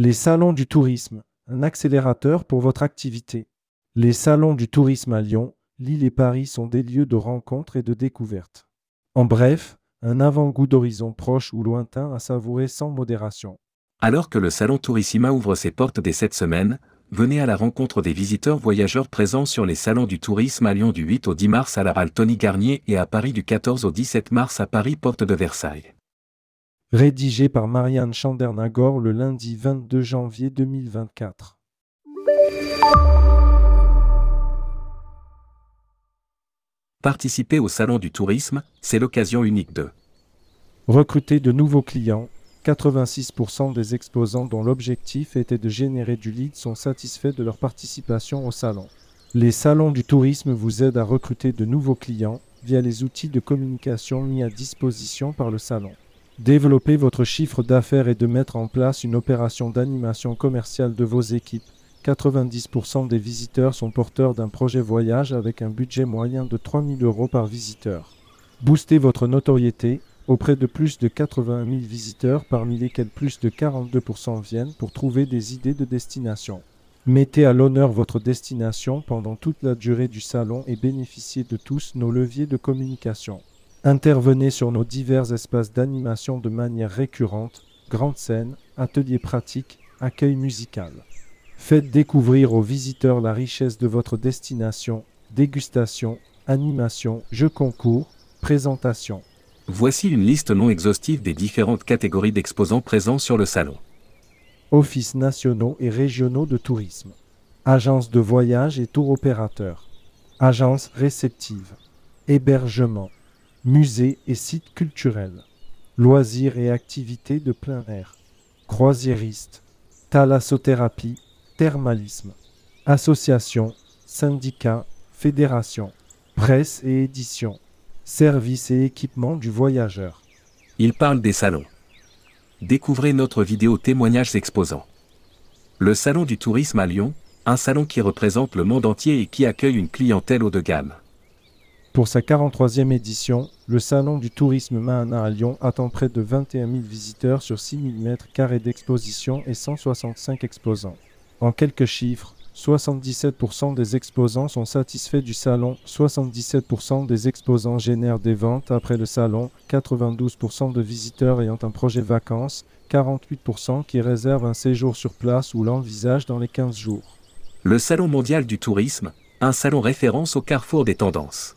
Les salons du tourisme, un accélérateur pour votre activité. Les salons du tourisme à Lyon, Lille et Paris sont des lieux de rencontre et de découverte. En bref, un avant-goût d'horizon proche ou lointain à savourer sans modération. Alors que le salon Tourissima ouvre ses portes dès cette semaine, venez à la rencontre des visiteurs voyageurs présents sur les salons du tourisme à Lyon du 8 au 10 mars à la Tony Garnier et à Paris du 14 au 17 mars à Paris Porte de Versailles. Rédigé par Marianne Chandernagor le lundi 22 janvier 2024. Participer au salon du tourisme, c'est l'occasion unique de Recruter de nouveaux clients. 86% des exposants dont l'objectif était de générer du lead sont satisfaits de leur participation au salon. Les salons du tourisme vous aident à recruter de nouveaux clients via les outils de communication mis à disposition par le salon. Développer votre chiffre d'affaires et de mettre en place une opération d'animation commerciale de vos équipes 90% des visiteurs sont porteurs d'un projet voyage avec un budget moyen de 3000 euros par visiteur. Boostez votre notoriété auprès de plus de 80 000 visiteurs parmi lesquels plus de 42% viennent pour trouver des idées de destination. Mettez à l'honneur votre destination pendant toute la durée du salon et bénéficiez de tous nos leviers de communication. Intervenez sur nos divers espaces d'animation de manière récurrente, grande scène, ateliers pratiques, accueil musical. Faites découvrir aux visiteurs la richesse de votre destination, dégustation, animation, jeux concours, présentation. Voici une liste non exhaustive des différentes catégories d'exposants présents sur le salon. Offices nationaux et régionaux de tourisme. Agences de voyage et tour opérateurs. Agences réceptives. Hébergement. Musées et sites culturels. Loisirs et activités de plein air. Croisiéristes. Thalassothérapie thermalisme, association, syndicat, fédération, presse et édition, services et équipements du voyageur. Il parle des salons. Découvrez notre vidéo témoignages exposants. Le Salon du tourisme à Lyon, un salon qui représente le monde entier et qui accueille une clientèle haut de gamme. Pour sa 43e édition, le Salon du tourisme Mahana à Lyon attend près de 21 000 visiteurs sur 6 000 mètres carrés d'exposition et 165 exposants. En quelques chiffres, 77% des exposants sont satisfaits du salon, 77% des exposants génèrent des ventes après le salon, 92% de visiteurs ayant un projet vacances, 48% qui réservent un séjour sur place ou l'envisagent dans les 15 jours. Le Salon mondial du tourisme, un salon référence au carrefour des tendances.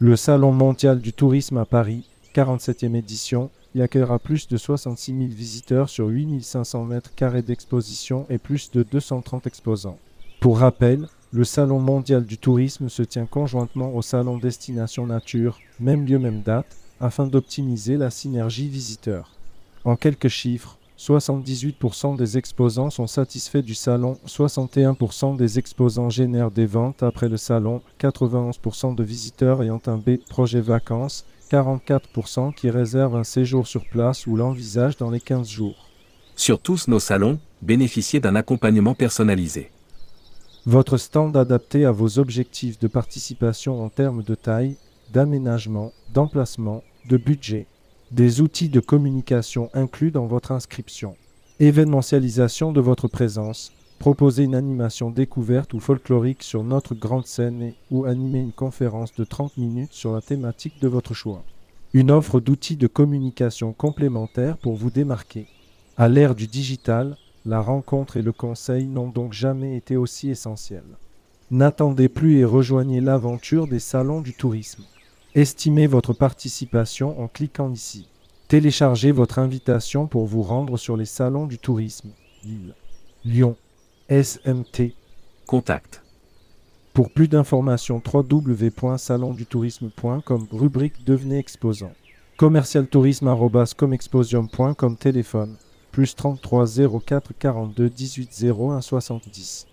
Le Salon mondial du tourisme à Paris, 47e édition, il accueillera plus de 66 000 visiteurs sur 8 500 mètres carrés d'exposition et plus de 230 exposants. Pour rappel, le Salon mondial du tourisme se tient conjointement au Salon Destination Nature, même lieu, même date, afin d'optimiser la synergie visiteur. En quelques chiffres, 78% des exposants sont satisfaits du salon, 61% des exposants génèrent des ventes après le salon, 91% de visiteurs ayant un B projet vacances 44% qui réservent un séjour sur place ou l'envisagent dans les 15 jours. Sur tous nos salons, bénéficiez d'un accompagnement personnalisé. Votre stand adapté à vos objectifs de participation en termes de taille, d'aménagement, d'emplacement, de budget. Des outils de communication inclus dans votre inscription. Événementialisation de votre présence, Proposer une animation découverte ou folklorique sur notre grande scène ou animer une conférence de 30 minutes sur la thématique de votre choix. Une offre d'outils de communication complémentaires pour vous démarquer. À l'ère du digital, la rencontre et le conseil n'ont donc jamais été aussi essentiels. N'attendez plus et rejoignez l'aventure des salons du tourisme. Estimez votre participation en cliquant ici. Téléchargez votre invitation pour vous rendre sur les salons du tourisme. Lille, Lyon, SMT. Contact. Pour plus d'informations, www.salondutourisme.com, rubrique Devenez exposant. commercialtourisme.comexposium.com, téléphone, plus 33 04 42 18 01 70.